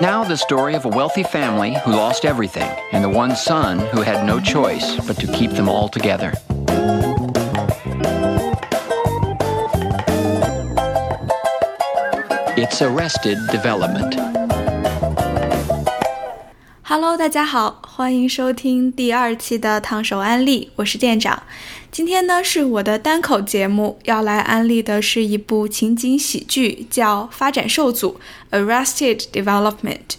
Now, the story of a wealthy family who lost everything and the one son who had no choice but to keep them all together. It's Arrested Development. Hello，大家好，欢迎收听第二期的烫手安利，我是店长。今天呢是我的单口节目，要来安利的是一部情景喜剧，叫《发展受阻》（Arrested Development）。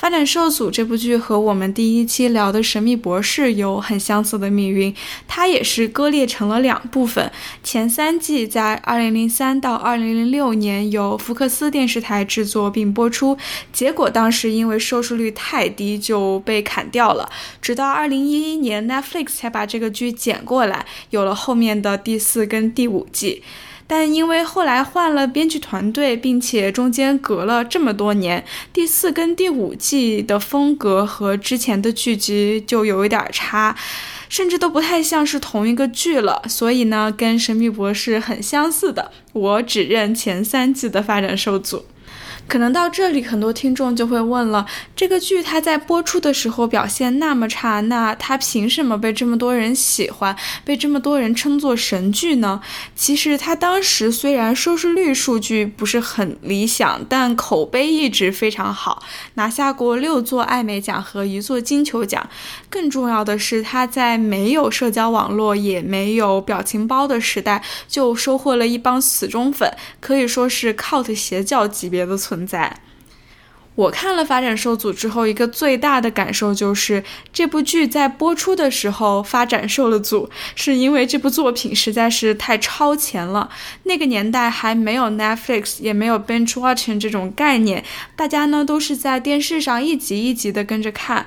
发展受阻这部剧和我们第一期聊的《神秘博士》有很相似的命运，它也是割裂成了两部分。前三季在2003到2006年由福克斯电视台制作并播出，结果当时因为收视率太低就被砍掉了。直到2011年 Netflix 才把这个剧捡过来，有了后面的第四跟第五季。但因为后来换了编剧团队，并且中间隔了这么多年，第四跟第五季的风格和之前的剧集就有一点差，甚至都不太像是同一个剧了。所以呢，跟《神秘博士》很相似的，我只认前三季的发展受阻。可能到这里，很多听众就会问了：这个剧它在播出的时候表现那么差，那它凭什么被这么多人喜欢，被这么多人称作神剧呢？其实它当时虽然收视率数据不是很理想，但口碑一直非常好，拿下过六座艾美奖和一座金球奖。更重要的是，它在没有社交网络也没有表情包的时代，就收获了一帮死忠粉，可以说是 cult 邪教级别的存。存在。我看了《发展受阻》之后，一个最大的感受就是，这部剧在播出的时候发展受了阻，是因为这部作品实在是太超前了。那个年代还没有 Netflix，也没有 binge watching 这种概念，大家呢都是在电视上一集一集的跟着看，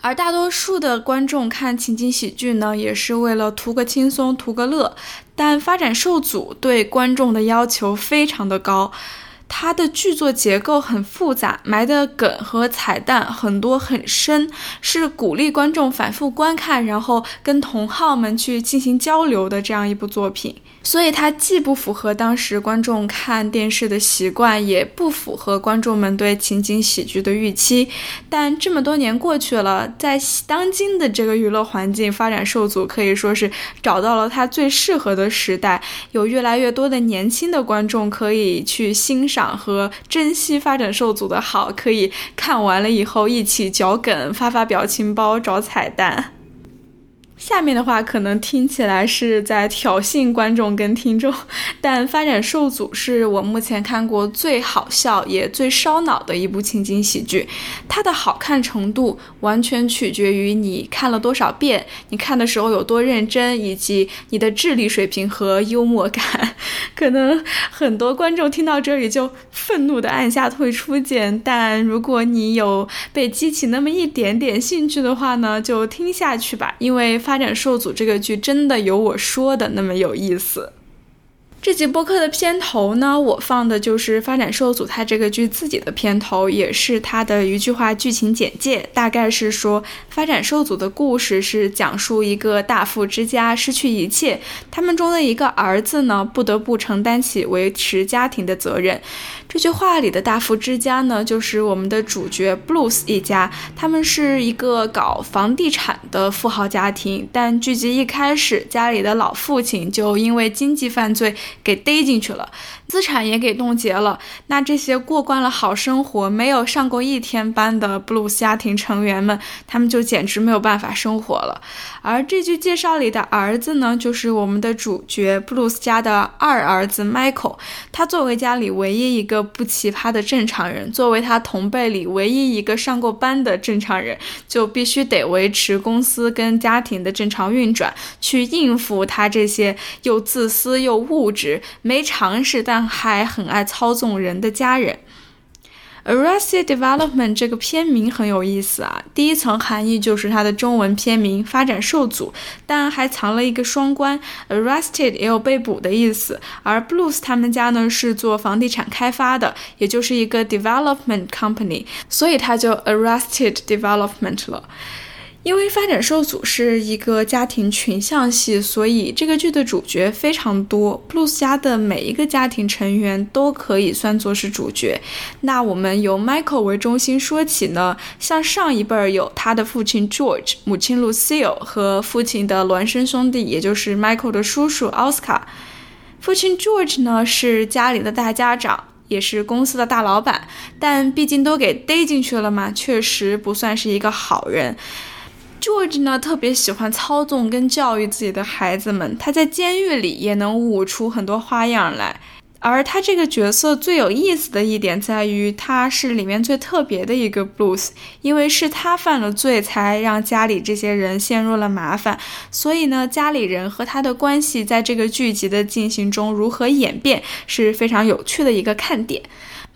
而大多数的观众看情景喜剧呢，也是为了图个轻松、图个乐。但《发展受阻》对观众的要求非常的高。它的剧作结构很复杂，埋的梗和彩蛋很多很深，是鼓励观众反复观看，然后跟同好们去进行交流的这样一部作品。所以它既不符合当时观众看电视的习惯，也不符合观众们对情景喜剧的预期。但这么多年过去了，在当今的这个娱乐环境发展受阻，可以说是找到了它最适合的时代。有越来越多的年轻的观众可以去欣赏和珍惜发展受阻的好，可以看完了以后一起脚梗、发发表情包、找彩蛋。下面的话可能听起来是在挑衅观众跟听众，但发展受阻是我目前看过最好笑也最烧脑的一部情景喜剧。它的好看程度完全取决于你看了多少遍，你看的时候有多认真，以及你的智力水平和幽默感。可能很多观众听到这里就愤怒的按下退出键，但如果你有被激起那么一点点兴趣的话呢，就听下去吧，因为。发发展受阻这个剧真的有我说的那么有意思。这集播客的片头呢，我放的就是《发展受阻》它这个剧自己的片头，也是它的一句话剧情简介，大概是说发展受阻的故事是讲述一个大富之家失去一切，他们中的一个儿子呢不得不承担起维持家庭的责任。这句话里的大富之家呢，就是我们的主角 Blues 一家，他们是一个搞房地产的富豪家庭，但剧集一开始，家里的老父亲就因为经济犯罪给逮进去了。资产也给冻结了，那这些过惯了好生活、没有上过一天班的布鲁斯家庭成员们，他们就简直没有办法生活了。而这句介绍里的儿子呢，就是我们的主角布鲁斯家的二儿子 Michael。他作为家里唯一一个不奇葩的正常人，作为他同辈里唯一一个上过班的正常人，就必须得维持公司跟家庭的正常运转，去应付他这些又自私又物质、没常识但。但还很爱操纵人的家人。Arrested Development 这个片名很有意思啊，第一层含义就是它的中文片名“发展受阻”，但还藏了一个双关，Arrested 也有被捕的意思。而 Blues 他们家呢是做房地产开发的，也就是一个 development company，所以它就 Arrested Development 了。因为发展受阻是一个家庭群像戏，所以这个剧的主角非常多。布鲁斯家的每一个家庭成员都可以算作是主角。那我们由 Michael 为中心说起呢，像上一辈儿有他的父亲 George，母亲 Lucille 和父亲的孪生兄弟，也就是 Michael 的叔叔 Oscar。父亲 George 呢是家里的大家长，也是公司的大老板，但毕竟都给逮进去了嘛，确实不算是一个好人。George 呢，特别喜欢操纵跟教育自己的孩子们。他在监狱里也能舞出很多花样来。而他这个角色最有意思的一点在于，他是里面最特别的一个 Blues，因为是他犯了罪，才让家里这些人陷入了麻烦。所以呢，家里人和他的关系在这个剧集的进行中如何演变，是非常有趣的一个看点。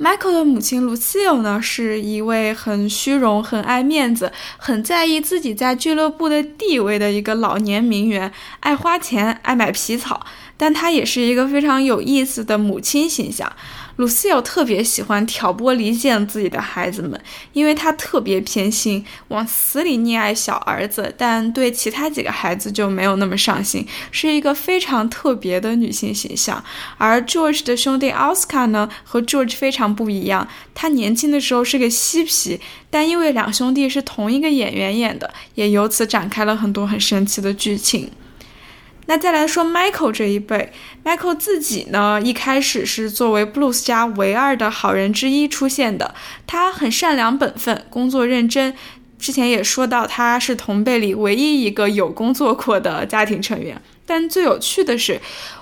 Michael 的母亲 Lucille 呢，是一位很虚荣、很爱面子、很在意自己在俱乐部的地位的一个老年名媛，爱花钱，爱买皮草。但她也是一个非常有意思的母亲形象。Lucille 特别喜欢挑拨离间自己的孩子们，因为她特别偏心，往死里溺爱小儿子，但对其他几个孩子就没有那么上心，是一个非常特别的女性形象。而 George 的兄弟 Oscar 呢，和 George 非常不一样，他年轻的时候是个嬉皮，但因为两兄弟是同一个演员演的，也由此展开了很多很神奇的剧情。那再来说 Michael 这一辈，Michael 自己呢，一开始是作为 Blues 家唯二的好人之一出现的。他很善良本分，工作认真。之前也说到，他是同辈里唯一一个有工作过的家庭成员。但最有趣的是。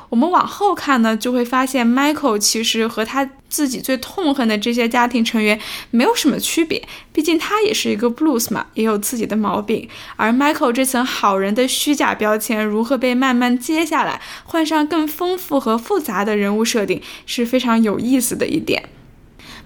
我们往后看呢，就会发现 Michael 其实和他自己最痛恨的这些家庭成员没有什么区别，毕竟他也是一个 Blues 嘛，也有自己的毛病。而 Michael 这层好人的虚假标签如何被慢慢揭下来，换上更丰富和复杂的人物设定，是非常有意思的一点。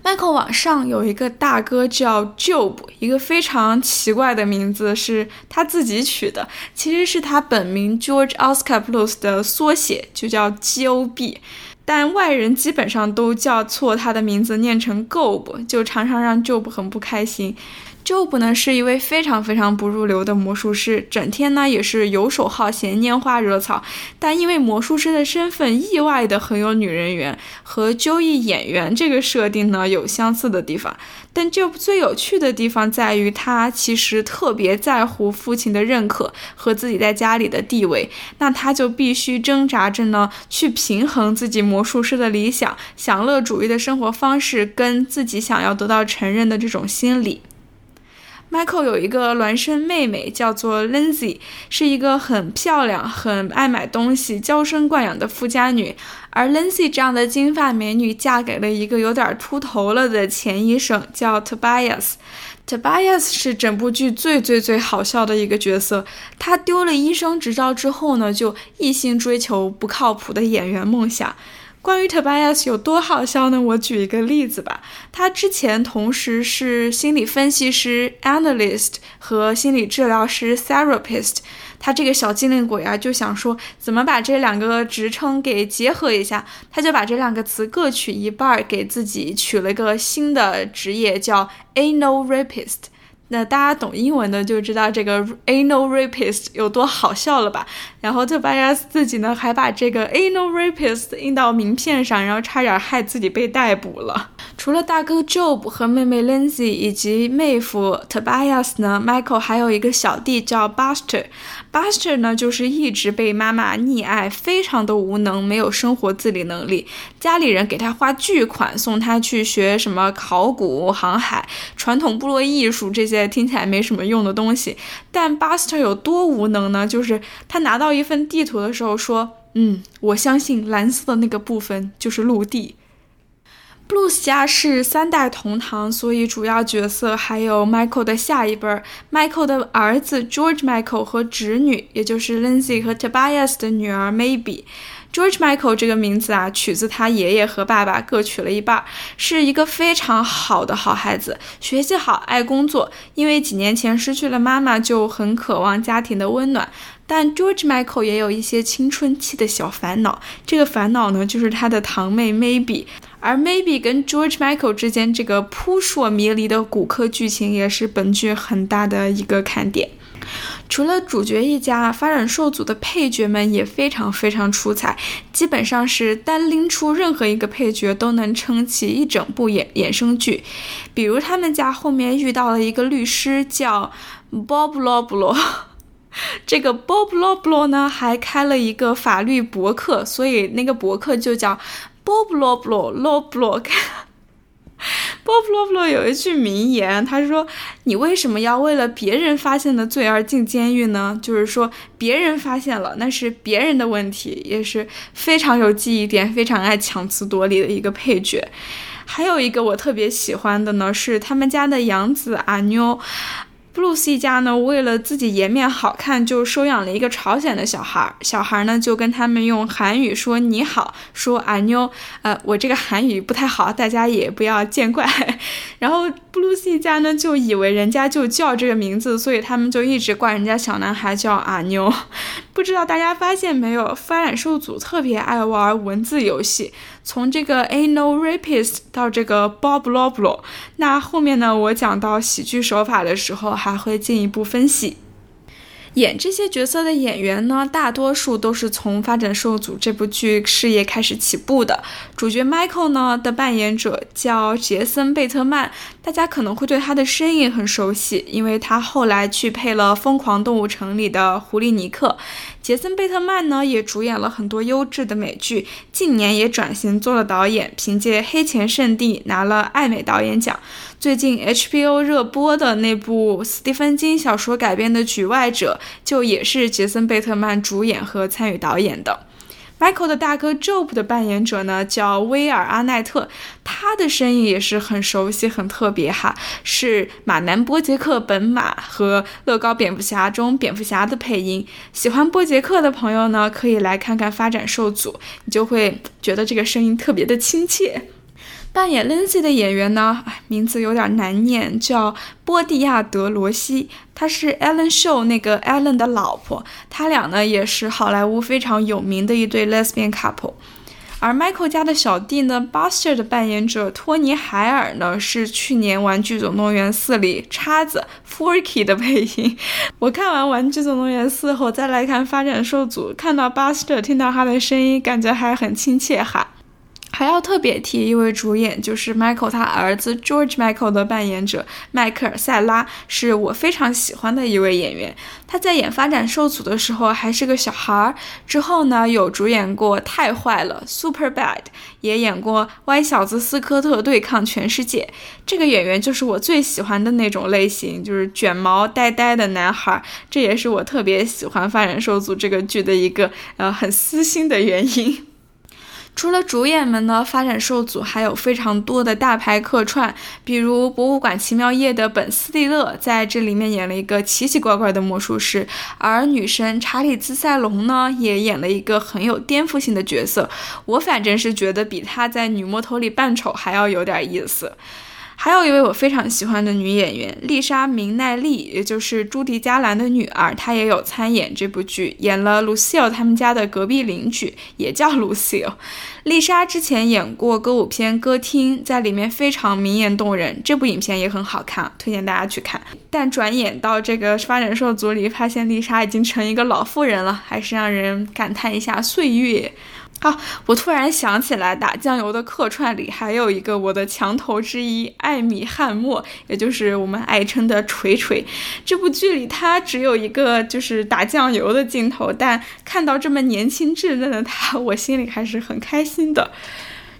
Michael 网上有一个大哥叫 Job，一个非常奇怪的名字是他自己取的，其实是他本名 George Oscar Blues 的缩写，就叫 Job 但外人基本上都叫错他的名字，念成 Gob，就常常让 Job 很不开心。Job 呢是一位非常非常不入流的魔术师，整天呢也是游手好闲、拈花惹草。但因为魔术师的身份，意外的很有女人缘，和 Joey 演员这个设定呢有相似的地方。但 Job 最有趣的地方在于，他其实特别在乎父亲的认可和自己在家里的地位。那他就必须挣扎着呢，去平衡自己魔术师的理想、享乐主义的生活方式，跟自己想要得到承认的这种心理。Michael 有一个孪生妹妹，叫做 Lindsay，是一个很漂亮、很爱买东西、娇生惯养的富家女。而 Lindsay 这样的金发美女，嫁给了一个有点秃头了的前医生，叫 Tobias。Tobias 是整部剧最最最好笑的一个角色。他丢了医生执照之后呢，就一心追求不靠谱的演员梦想。关于 Tobias 有多好笑呢？我举一个例子吧。他之前同时是心理分析师 （analyst） 和心理治疗师 （therapist）。他这个小机灵鬼啊，就想说怎么把这两个职称给结合一下。他就把这两个词各取一半，给自己取了个新的职业，叫 anal rapist。那大家懂英文的就知道这个 anal rapist 有多好笑了吧？然后 Tobias 自己呢还把这个 anal rapist 印到名片上，然后差点害自己被逮捕了。除了大哥 Job 和妹妹 Lindsay 以及妹夫 Tobias 呢，Michael 还有一个小弟叫 Buster。Buster 呢就是一直被妈妈溺爱，非常的无能，没有生活自理能力。家里人给他花巨款送他去学什么考古、航海、传统部落艺术这些听起来没什么用的东西。但 Buster 有多无能呢？就是他拿到一份地图的时候说：“嗯，我相信蓝色的那个部分就是陆地。” Blues 家是三代同堂，所以主要角色还有 Michael 的下一辈儿，Michael 的儿子 George Michael 和侄女，也就是 Lindsay 和 Tobias 的女儿 Maybe。George Michael 这个名字啊，取自他爷爷和爸爸各取了一半，是一个非常好的好孩子，学习好，爱工作。因为几年前失去了妈妈，就很渴望家庭的温暖。但 George Michael 也有一些青春期的小烦恼，这个烦恼呢，就是他的堂妹 Maybe。而 Maybe 跟 George Michael 之间这个扑朔迷离的骨科剧情，也是本剧很大的一个看点。除了主角一家，发展受阻的配角们也非常非常出彩，基本上是单拎出任何一个配角都能撑起一整部衍衍生剧。比如他们家后面遇到了一个律师叫 Bob Loblo，这个 Bob Loblo 呢还开了一个法律博客，所以那个博客就叫 Bob Loblo Law Blog。Bob Loblo 有一句名言，他说：“你为什么要为了别人发现的罪而进监狱呢？就是说，别人发现了，那是别人的问题。”也是非常有记忆点、非常爱强词夺理的一个配角。还有一个我特别喜欢的呢，是他们家的养子阿妞。布鲁斯一家呢，为了自己颜面好看，就收养了一个朝鲜的小孩。小孩呢，就跟他们用韩语说“你好”，说“阿妞”。呃，我这个韩语不太好，大家也不要见怪。然后布鲁斯一家呢，就以为人家就叫这个名字，所以他们就一直管人家小男孩叫阿妞。不知道大家发现没有，发展受阻特别爱玩文字游戏。从这个 A No Rapist 到这个 Bob Loblo，那后面呢，我讲到喜剧手法的时候，还会进一步分析。演这些角色的演员呢，大多数都是从《发展受阻》这部剧事业开始起步的。主角 Michael 呢的扮演者叫杰森·贝特曼，大家可能会对他的声音很熟悉，因为他后来去配了《疯狂动物城》里的狐狸尼克。杰森·贝特曼呢也主演了很多优质的美剧，近年也转型做了导演，凭借《黑钱圣地》拿了艾美导演奖。最近 HBO 热播的那部斯蒂芬金小说改编的《局外者》，就也是杰森·贝特曼主演和参与导演的。Michael 的大哥 Job 的扮演者呢，叫威尔·阿奈特，他的声音也是很熟悉、很特别哈，是马南·波杰克本马和乐高蝙蝠侠中蝙蝠侠的配音。喜欢波杰克的朋友呢，可以来看看《发展受阻》，你就会觉得这个声音特别的亲切。扮演 Lindsay 的演员呢，名字有点难念，叫波蒂亚德罗西，她是 Ellen Show 那个 Ellen 的老婆，他俩呢也是好莱坞非常有名的一对 Lesbian couple。而 Michael 家的小弟呢，Buster 的扮演者托尼海尔呢，是去年《玩具总动员4》里叉子 Forky 的配音。我看完《玩具总动员4》后再来看《发展受阻》，看到 Buster，听到他的声音，感觉还很亲切哈。还要特别提一位主演，就是 Michael 他儿子 George Michael 的扮演者迈克尔·塞拉，是我非常喜欢的一位演员。他在演《发展受阻》的时候还是个小孩儿，之后呢有主演过《太坏了》Super Bad，也演过《歪小子斯科特对抗全世界》。这个演员就是我最喜欢的那种类型，就是卷毛呆呆的男孩。这也是我特别喜欢《发展受阻》这个剧的一个呃很私心的原因。除了主演们呢，发展受阻还有非常多的大牌客串，比如《博物馆奇妙夜》的本·斯蒂勒在这里面演了一个奇奇怪怪的魔术师，而女神查理兹塞隆呢也演了一个很有颠覆性的角色，我反正是觉得比她在《女魔头》里扮丑还要有点意思。还有一位我非常喜欢的女演员丽莎·明奈利，也就是朱迪·加兰的女儿，她也有参演这部剧，演了 Lucille 他们家的隔壁邻居，也叫 Lucille。丽莎之前演过歌舞片《歌厅》，在里面非常明艳动人，这部影片也很好看，推荐大家去看。但转眼到这个发展受阻里，发现丽莎已经成一个老妇人了，还是让人感叹一下岁月。啊！我突然想起来，打酱油的客串里还有一个我的墙头之一，艾米·汉默，也就是我们爱称的锤锤。这部剧里他只有一个就是打酱油的镜头，但看到这么年轻稚嫩的他，我心里还是很开心的。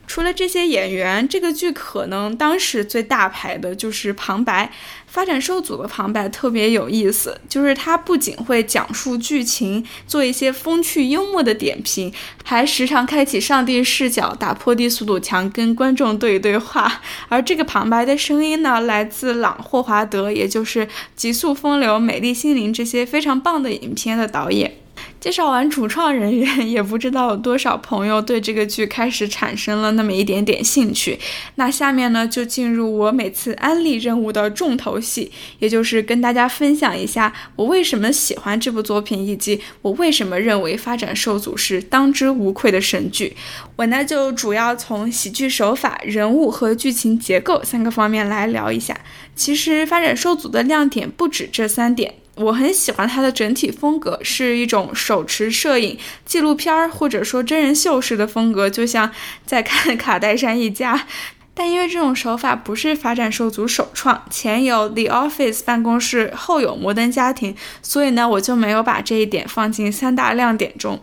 除了这些演员，这个剧可能当时最大牌的就是旁白。发展受阻的旁白特别有意思，就是他不仅会讲述剧情，做一些风趣幽默的点评，还时常开启上帝视角，打破低速度墙，跟观众对对话。而这个旁白的声音呢，来自朗·霍华德，也就是《极速风流》《美丽心灵》这些非常棒的影片的导演。介绍完主创人员，也不知道有多少朋友对这个剧开始产生了那么一点点兴趣。那下面呢，就进入我每次安利任务的重头戏，也就是跟大家分享一下我为什么喜欢这部作品，以及我为什么认为《发展受阻》是当之无愧的神剧。我呢，就主要从喜剧手法、人物和剧情结构三个方面来聊一下。其实《发展受阻》的亮点不止这三点。我很喜欢它的整体风格，是一种手持摄影、纪录片儿或者说真人秀式的风格，就像在看卡戴珊一家。但因为这种手法不是发展受阻首创，前有 The Office 办公室，后有摩登家庭，所以呢，我就没有把这一点放进三大亮点中。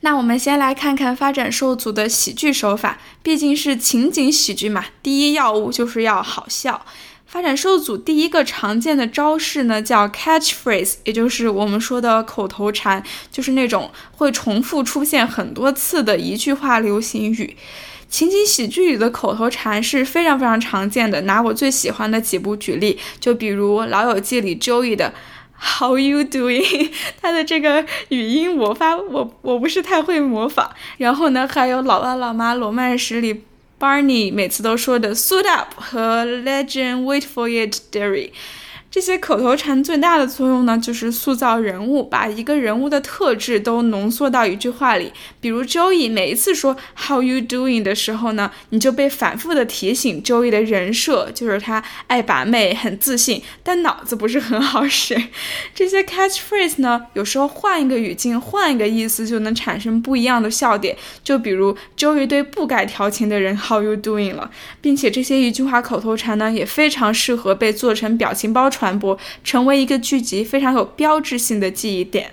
那我们先来看看发展受阻的喜剧手法，毕竟是情景喜剧嘛，第一要务就是要好笑。发展受阻第一个常见的招式呢，叫 catchphrase，也就是我们说的口头禅，就是那种会重复出现很多次的一句话流行语。情景喜剧里的口头禅是非常非常常见的。拿我最喜欢的几部举例，就比如《老友记》里 Joey 的 How you doing？他的这个语音我发我我不是太会模仿。然后呢，还有《老爸老妈罗曼史》里。Barney 每次都说的 “suit up” 和 “legend wait for it, dearie”。 这些口头禅最大的作用呢，就是塑造人物，把一个人物的特质都浓缩到一句话里。比如 Joey 每一次说 How you doing 的时候呢，你就被反复的提醒 Joey 的人设就是他爱把妹，很自信，但脑子不是很好使。这些 catchphrase 呢，有时候换一个语境，换一个意思，就能产生不一样的笑点。就比如 Joey 对不该调情的人 How you doing 了，并且这些一句话口头禅呢，也非常适合被做成表情包传。传播成为一个剧集非常有标志性的记忆点。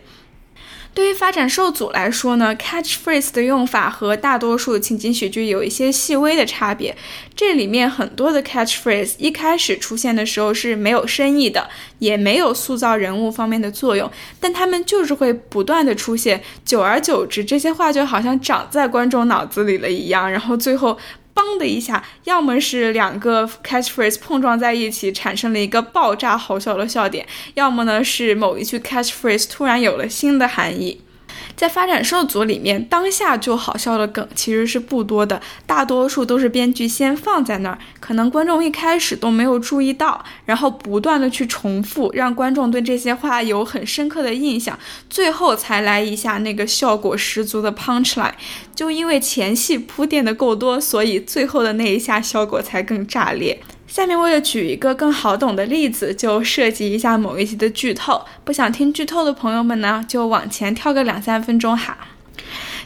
对于发展受阻来说呢，catchphrase 的用法和大多数情景喜剧有一些细微的差别。这里面很多的 catchphrase 一开始出现的时候是没有深意的，也没有塑造人物方面的作用，但他们就是会不断的出现，久而久之，这些话就好像长在观众脑子里了一样，然后最后。嘣的一下，要么是两个 catchphrase 碰撞在一起，产生了一个爆炸好笑的笑点；要么呢是某一句 catchphrase 突然有了新的含义。在发展受阻里面，当下就好笑的梗其实是不多的，大多数都是编剧先放在那儿，可能观众一开始都没有注意到，然后不断的去重复，让观众对这些话有很深刻的印象，最后才来一下那个效果十足的 punchline。就因为前戏铺垫的够多，所以最后的那一下效果才更炸裂。下面为了举一个更好懂的例子，就涉及一下某一集的剧透。不想听剧透的朋友们呢，就往前跳个两三分钟哈。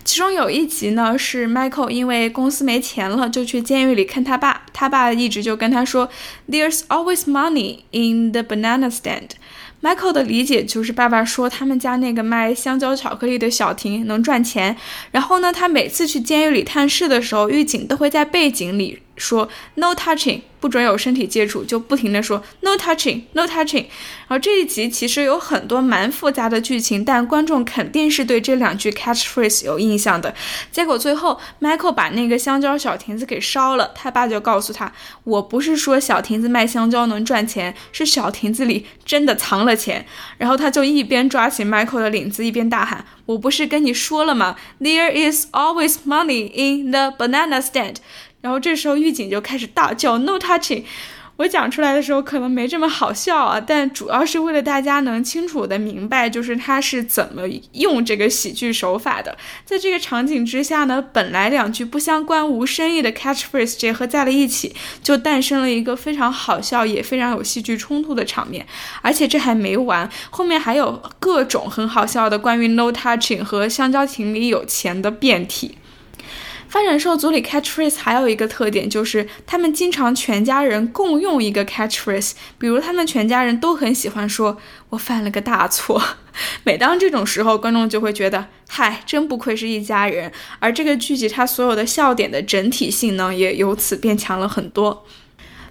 其中有一集呢，是 Michael 因为公司没钱了，就去监狱里看他爸。他爸一直就跟他说：“There's always money in the banana stand。” Michael 的理解就是爸爸说他们家那个卖香蕉巧克力的小亭能赚钱。然后呢，他每次去监狱里探视的时候，狱警都会在背景里。说 no touching，不准有身体接触，就不停的说 no touching，no touching。然后这一集其实有很多蛮复杂的剧情，但观众肯定是对这两句 catchphrase 有印象的。结果最后，Michael 把那个香蕉小亭子给烧了，他爸就告诉他，我不是说小亭子卖香蕉能赚钱，是小亭子里真的藏了钱。然后他就一边抓起 Michael 的领子，一边大喊，我不是跟你说了吗？There is always money in the banana stand。然后这时候狱警就开始大叫 “No touching”，我讲出来的时候可能没这么好笑啊，但主要是为了大家能清楚的明白，就是他是怎么用这个喜剧手法的。在这个场景之下呢，本来两句不相关、无深意的 catchphrase 结合在了一起，就诞生了一个非常好笑也非常有戏剧冲突的场面。而且这还没完，后面还有各种很好笑的关于 “No touching” 和香蕉亭里有钱的变体。发展受组里 catchphrase 还有一个特点，就是他们经常全家人共用一个 catchphrase。比如他们全家人都很喜欢说“我犯了个大错”。每当这种时候，观众就会觉得“嗨，真不愧是一家人”。而这个剧集它所有的笑点的整体性呢，也由此变强了很多。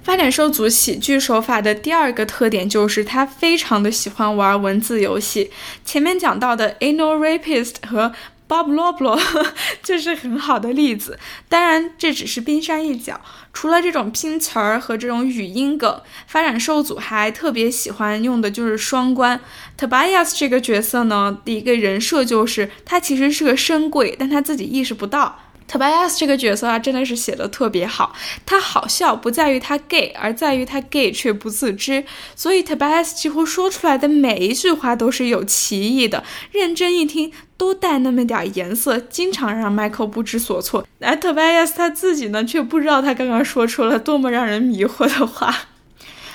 发展受组喜剧手法的第二个特点就是他非常的喜欢玩文字游戏。前面讲到的 anal rapist 和 Bob Loblo 就是很好的例子，当然这只是冰山一角。除了这种拼词儿和这种语音梗，发展受组还特别喜欢用的就是双关。Tobias 这个角色呢，的一个人设就是他其实是个深柜，但他自己意识不到。Tobias 这个角色啊，真的是写的特别好。他好笑不在于他 gay，而在于他 gay 却不自知。所以 Tobias 几乎说出来的每一句话都是有歧义的，认真一听都带那么点颜色，经常让 Michael 不知所措。而 Tobias 他自己呢，却不知道他刚刚说出了多么让人迷惑的话。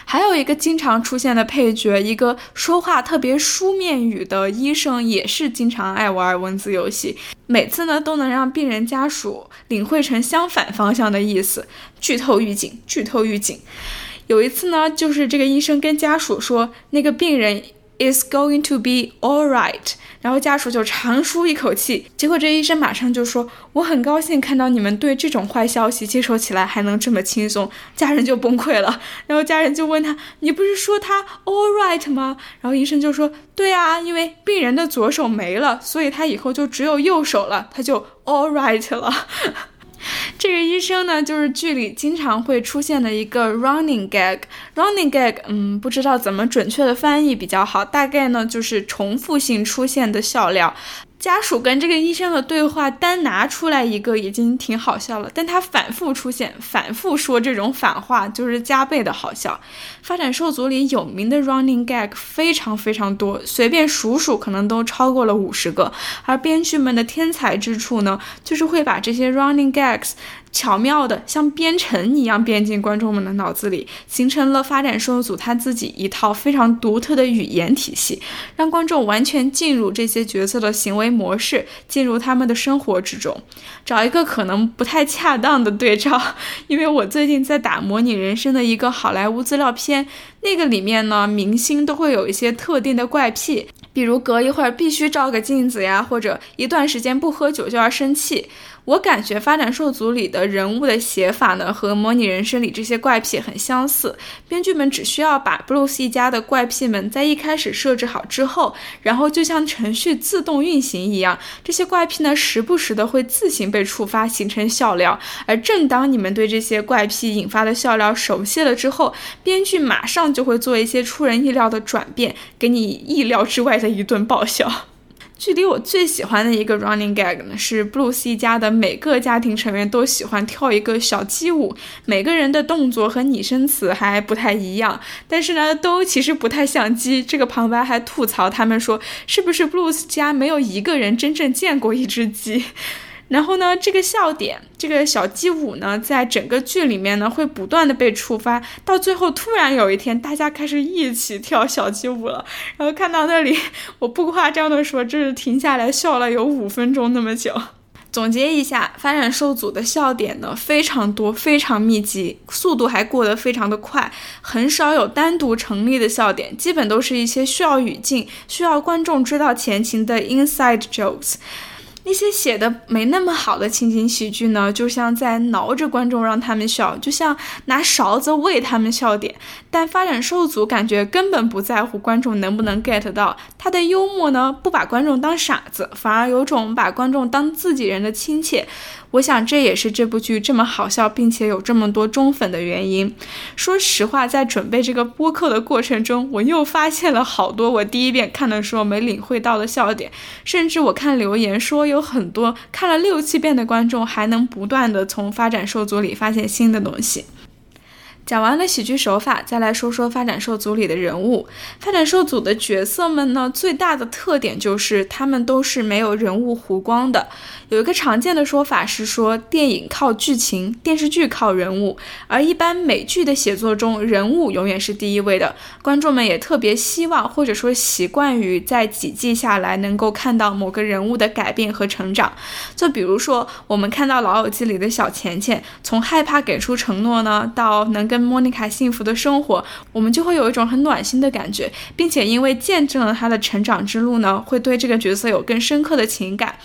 还有一个经常出现的配角，一个说话特别书面语的医生，也是经常爱玩文字游戏，每次呢都能让病人家属领会成相反方向的意思。剧透预警，剧透预警。有一次呢，就是这个医生跟家属说，那个病人。Is going to be all right。然后家属就长舒一口气。结果这医生马上就说：“我很高兴看到你们对这种坏消息接受起来还能这么轻松。”家人就崩溃了。然后家人就问他：“你不是说他 all right 吗？”然后医生就说：“对啊，因为病人的左手没了，所以他以后就只有右手了，他就 all right 了。” 这个医生呢，就是剧里经常会出现的一个 running gag。running gag，嗯，不知道怎么准确的翻译比较好，大概呢就是重复性出现的笑料。家属跟这个医生的对话，单拿出来一个已经挺好笑了，但他反复出现，反复说这种反话，就是加倍的好笑。发展受阻里有名的 running gag 非常非常多，随便数数可能都超过了五十个。而编剧们的天才之处呢，就是会把这些 running gags。巧妙的像编程一样编进观众们的脑子里，形成了发展受阻他自己一套非常独特的语言体系，让观众完全进入这些角色的行为模式，进入他们的生活之中。找一个可能不太恰当的对照，因为我最近在打模拟人生的一个好莱坞资料片，那个里面呢，明星都会有一些特定的怪癖，比如隔一会儿必须照个镜子呀，或者一段时间不喝酒就要生气。我感觉发展受阻里的人物的写法呢，和模拟人生里这些怪癖很相似。编剧们只需要把布鲁斯一家的怪癖们在一开始设置好之后，然后就像程序自动运行一样，这些怪癖呢时不时的会自行被触发，形成笑料。而正当你们对这些怪癖引发的笑料熟悉了之后，编剧马上就会做一些出人意料的转变，给你意料之外的一顿爆笑。距离我最喜欢的一个 running gag 呢，是布鲁斯一家的每个家庭成员都喜欢跳一个小鸡舞，每个人的动作和拟声词还不太一样，但是呢，都其实不太像鸡。这个旁白还吐槽他们说，是不是布鲁斯家没有一个人真正见过一只鸡？然后呢，这个笑点，这个小鸡舞呢，在整个剧里面呢，会不断的被触发，到最后突然有一天，大家开始一起跳小鸡舞了。然后看到那里，我不夸张的说，这是停下来笑了有五分钟那么久。总结一下，发展受阻的笑点呢非常多，非常密集，速度还过得非常的快，很少有单独成立的笑点，基本都是一些需要语境、需要观众知道前情的 inside jokes。那些写的没那么好的情景喜剧呢，就像在挠着观众让他们笑，就像拿勺子喂他们笑点。但发展受阻感觉根本不在乎观众能不能 get 到他的幽默呢，不把观众当傻子，反而有种把观众当自己人的亲切。我想这也是这部剧这么好笑，并且有这么多忠粉的原因。说实话，在准备这个播客的过程中，我又发现了好多我第一遍看的时候没领会到的笑点，甚至我看留言说有很多看了六七遍的观众还能不断的从发展受阻里发现新的东西。讲完了喜剧手法，再来说说发展受阻里的人物。发展受阻的角色们呢，最大的特点就是他们都是没有人物弧光的。有一个常见的说法是说，电影靠剧情，电视剧靠人物。而一般美剧的写作中，人物永远是第一位的。观众们也特别希望，或者说习惯于在几季下来能够看到某个人物的改变和成长。就比如说，我们看到《老友记》里的小钱钱，从害怕给出承诺呢，到能跟莫妮卡幸福的生活，我们就会有一种很暖心的感觉，并且因为见证了她的成长之路呢，会对这个角色有更深刻的情感。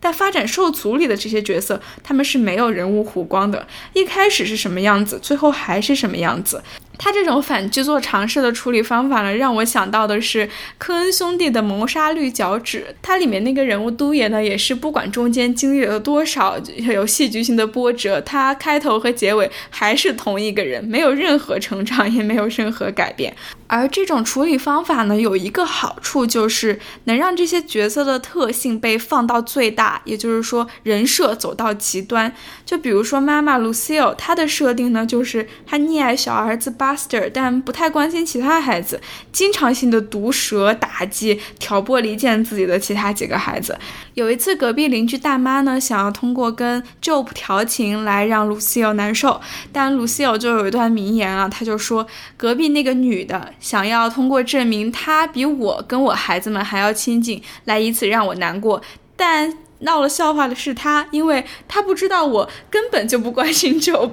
但发展受阻里的这些角色，他们是没有人物弧光的，一开始是什么样子，最后还是什么样子。他这种反剧作尝试的处理方法呢，让我想到的是科恩兄弟的《谋杀绿脚趾》，它里面那个人物都爷呢，也是不管中间经历了多少有戏剧性的波折，他开头和结尾还是同一个人，没有任何成长，也没有任何改变。而这种处理方法呢，有一个好处，就是能让这些角色的特性被放到最大，也就是说人设走到极端。就比如说妈妈 Lucille，她的设定呢，就是她溺爱小儿子。Buster，但不太关心其他孩子，经常性的毒舌打击、挑拨离间自己的其他几个孩子。有一次，隔壁邻居大妈呢，想要通过跟 Job 调情来让 Lucille 难受，但 Lucille 就有一段名言啊，他就说，隔壁那个女的想要通过证明她比我跟我孩子们还要亲近，来以此让我难过，但。闹了笑话的是她，因为她不知道我根本就不关心 Job。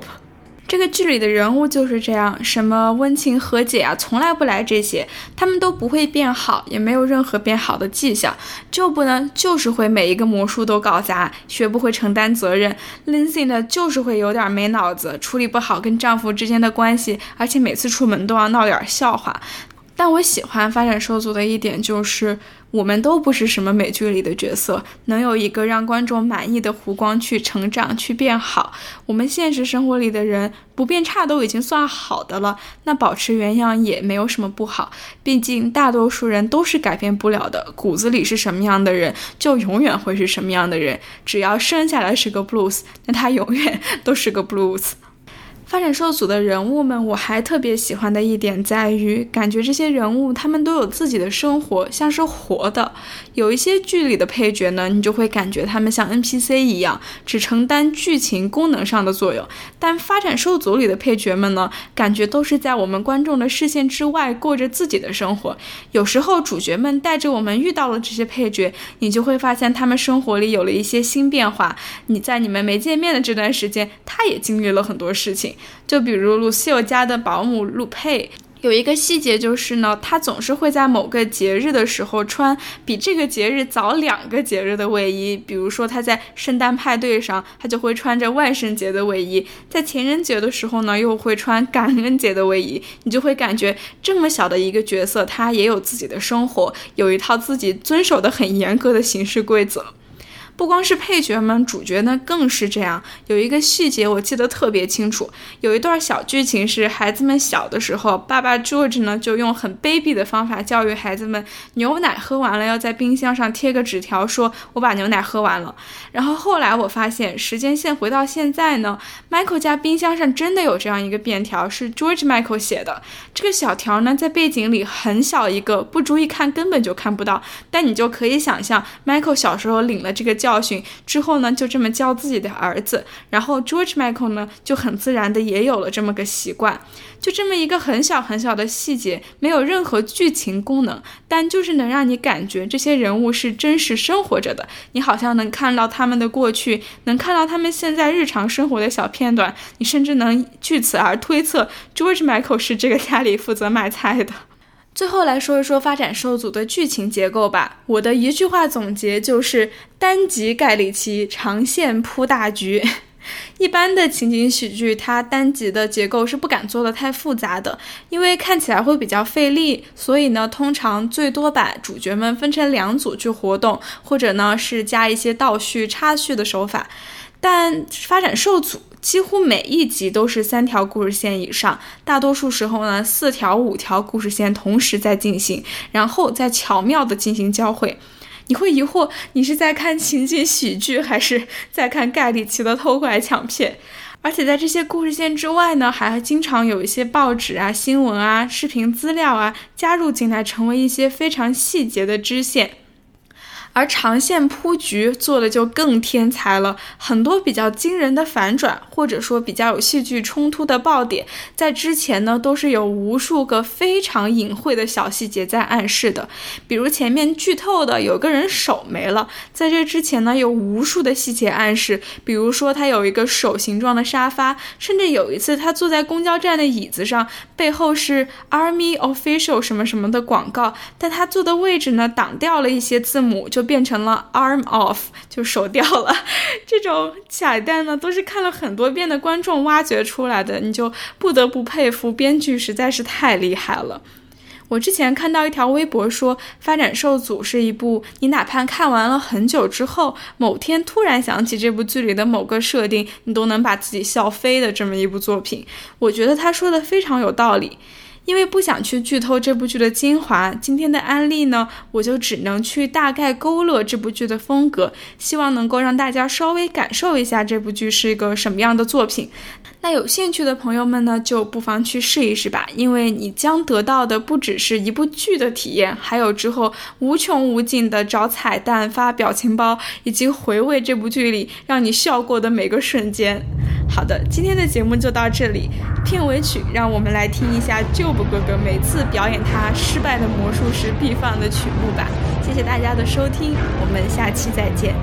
这个剧里的人物就是这样，什么温情和解啊，从来不来这些，他们都不会变好，也没有任何变好的迹象。就不呢，就是会每一个魔术都搞砸，学不会承担责任。Lindsay 呢，就是会有点没脑子，处理不好跟丈夫之间的关系，而且每次出门都要闹点笑话。但我喜欢发展受阻的一点就是。我们都不是什么美剧里的角色，能有一个让观众满意的弧光去成长、去变好。我们现实生活里的人不变差都已经算好的了，那保持原样也没有什么不好。毕竟大多数人都是改变不了的，骨子里是什么样的人，就永远会是什么样的人。只要生下来是个 blues，那他永远都是个 blues。发展受阻的人物们，我还特别喜欢的一点在于，感觉这些人物他们都有自己的生活，像是活的。有一些剧里的配角呢，你就会感觉他们像 NPC 一样，只承担剧情功能上的作用。但发展受阻里的配角们呢，感觉都是在我们观众的视线之外过着自己的生活。有时候主角们带着我们遇到了这些配角，你就会发现他们生活里有了一些新变化。你在你们没见面的这段时间，他也经历了很多事情。就比如露西欧家的保姆露佩，有一个细节就是呢，她总是会在某个节日的时候穿比这个节日早两个节日的卫衣。比如说她在圣诞派对上，她就会穿着万圣节的卫衣；在情人节的时候呢，又会穿感恩节的卫衣。你就会感觉这么小的一个角色，她也有自己的生活，有一套自己遵守的很严格的行事规则。不光是配角们，主角呢更是这样。有一个细节我记得特别清楚，有一段小剧情是孩子们小的时候，爸爸 George 呢就用很卑鄙的方法教育孩子们：牛奶喝完了要在冰箱上贴个纸条，说我把牛奶喝完了。然后后来我发现，时间线回到现在呢，Michael 家冰箱上真的有这样一个便条，是 George Michael 写的。这个小条呢在背景里很小一个，不注意看根本就看不到，但你就可以想象 Michael 小时候领了这个教。教训。之后呢，就这么教自己的儿子，然后 George Michael 呢就很自然的也有了这么个习惯，就这么一个很小很小的细节，没有任何剧情功能，但就是能让你感觉这些人物是真实生活着的，你好像能看到他们的过去，能看到他们现在日常生活的小片段，你甚至能据此而推测 George Michael 是这个家里负责卖菜的。最后来说一说发展受阻的剧情结构吧。我的一句话总结就是：单集盖里奇，长线铺大局。一般的情景喜剧，它单集的结构是不敢做的太复杂的，因为看起来会比较费力。所以呢，通常最多把主角们分成两组去活动，或者呢是加一些倒叙、插叙的手法。但发展受阻。几乎每一集都是三条故事线以上，大多数时候呢，四条、五条故事线同时在进行，然后再巧妙的进行交汇。你会疑惑，你是在看情景喜剧，还是在看盖里奇的偷拐抢骗？而且在这些故事线之外呢，还经常有一些报纸啊、新闻啊、视频资料啊加入进来，成为一些非常细节的支线。而长线铺局做的就更天才了，很多比较惊人的反转，或者说比较有戏剧冲突的爆点，在之前呢都是有无数个非常隐晦的小细节在暗示的。比如前面剧透的有个人手没了，在这之前呢有无数的细节暗示，比如说他有一个手形状的沙发，甚至有一次他坐在公交站的椅子上，背后是 Army Official 什么什么的广告，但他坐的位置呢挡掉了一些字母就。就变成了 arm off，就手掉了。这种彩蛋呢，都是看了很多遍的观众挖掘出来的，你就不得不佩服编剧实在是太厉害了。我之前看到一条微博说，《发展受阻》是一部你哪怕看完了很久之后，某天突然想起这部剧里的某个设定，你都能把自己笑飞的这么一部作品。我觉得他说的非常有道理。因为不想去剧透这部剧的精华，今天的安利呢，我就只能去大概勾勒这部剧的风格，希望能够让大家稍微感受一下这部剧是一个什么样的作品。那有兴趣的朋友们呢，就不妨去试一试吧，因为你将得到的不只是一部剧的体验，还有之后无穷无尽的找彩蛋、发表情包，以及回味这部剧里让你笑过的每个瞬间。好的，今天的节目就到这里，片尾曲让我们来听一下旧不哥哥每次表演他失败的魔术时必放的曲目吧。谢谢大家的收听，我们下期再见。